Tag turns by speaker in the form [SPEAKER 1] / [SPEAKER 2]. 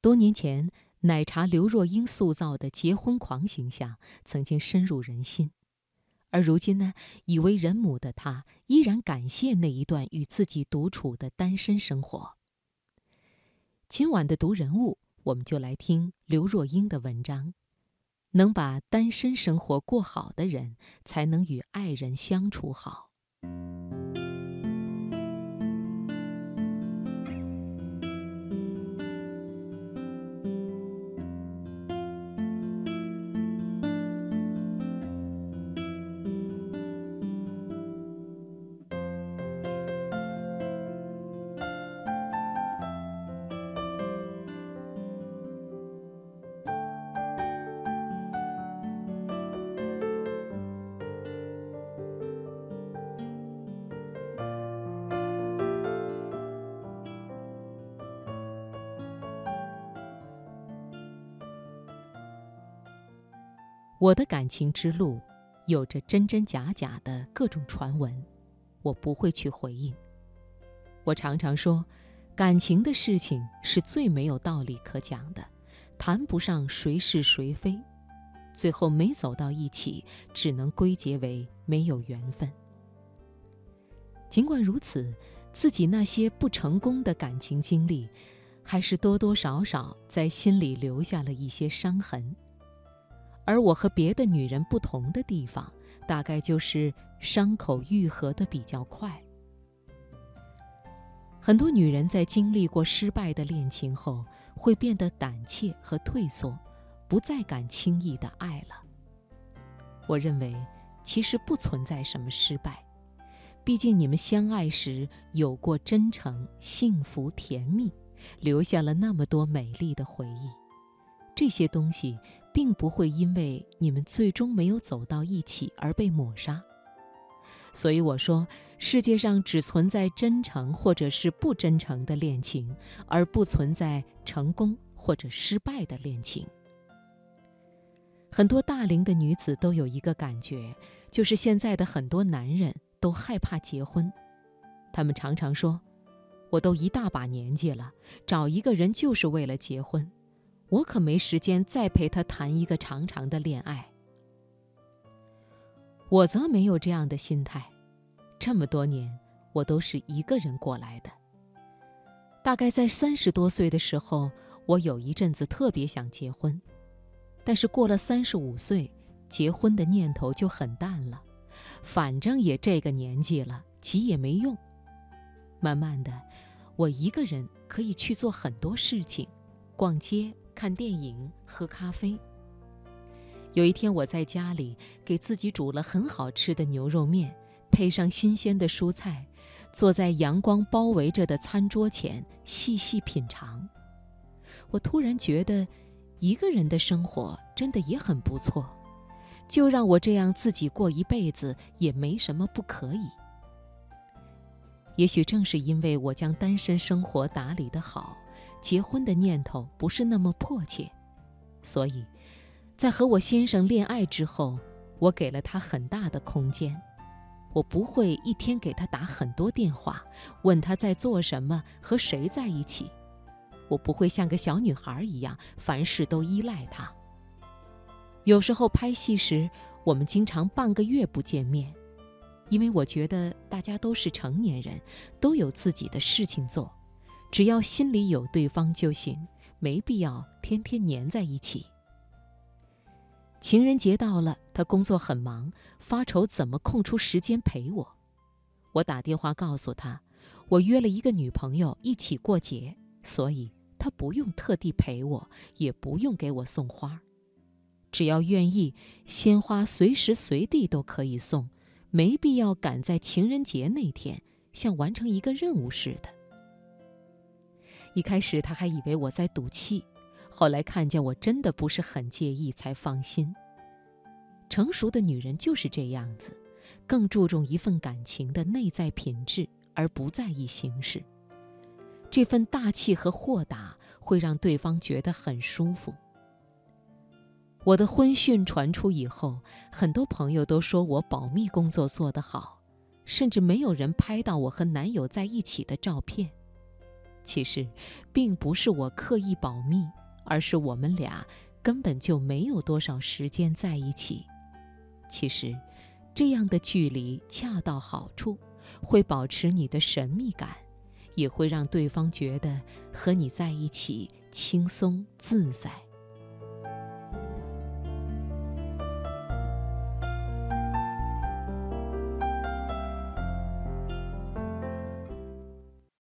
[SPEAKER 1] 多年前，奶茶刘若英塑造的结婚狂形象曾经深入人心，而如今呢，已为人母的她依然感谢那一段与自己独处的单身生活。今晚的读人物，我们就来听刘若英的文章。能把单身生活过好的人，才能与爱人相处好。我的感情之路，有着真真假假的各种传闻，我不会去回应。我常常说，感情的事情是最没有道理可讲的，谈不上谁是谁非，最后没走到一起，只能归结为没有缘分。尽管如此，自己那些不成功的感情经历，还是多多少少在心里留下了一些伤痕。而我和别的女人不同的地方，大概就是伤口愈合的比较快。很多女人在经历过失败的恋情后，会变得胆怯和退缩，不再敢轻易的爱了。我认为，其实不存在什么失败，毕竟你们相爱时有过真诚、幸福、甜蜜，留下了那么多美丽的回忆，这些东西。并不会因为你们最终没有走到一起而被抹杀，所以我说，世界上只存在真诚或者是不真诚的恋情，而不存在成功或者失败的恋情。很多大龄的女子都有一个感觉，就是现在的很多男人都害怕结婚，他们常常说：“我都一大把年纪了，找一个人就是为了结婚。”我可没时间再陪他谈一个长长的恋爱。我则没有这样的心态，这么多年我都是一个人过来的。大概在三十多岁的时候，我有一阵子特别想结婚，但是过了三十五岁，结婚的念头就很淡了。反正也这个年纪了，急也没用。慢慢的，我一个人可以去做很多事情，逛街。看电影、喝咖啡。有一天，我在家里给自己煮了很好吃的牛肉面，配上新鲜的蔬菜，坐在阳光包围着的餐桌前细细品尝。我突然觉得，一个人的生活真的也很不错，就让我这样自己过一辈子也没什么不可以。也许正是因为我将单身生活打理得好。结婚的念头不是那么迫切，所以，在和我先生恋爱之后，我给了他很大的空间。我不会一天给他打很多电话，问他在做什么，和谁在一起。我不会像个小女孩一样，凡事都依赖他。有时候拍戏时，我们经常半个月不见面，因为我觉得大家都是成年人，都有自己的事情做。只要心里有对方就行，没必要天天黏在一起。情人节到了，他工作很忙，发愁怎么空出时间陪我。我打电话告诉他，我约了一个女朋友一起过节，所以他不用特地陪我，也不用给我送花，只要愿意，鲜花随时随地都可以送，没必要赶在情人节那天，像完成一个任务似的。一开始他还以为我在赌气，后来看见我真的不是很介意，才放心。成熟的女人就是这样子，更注重一份感情的内在品质，而不在意形式。这份大气和豁达会让对方觉得很舒服。我的婚讯传出以后，很多朋友都说我保密工作做得好，甚至没有人拍到我和男友在一起的照片。其实，并不是我刻意保密，而是我们俩根本就没有多少时间在一起。其实，这样的距离恰到好处，会保持你的神秘感，也会让对方觉得和你在一起轻松自在。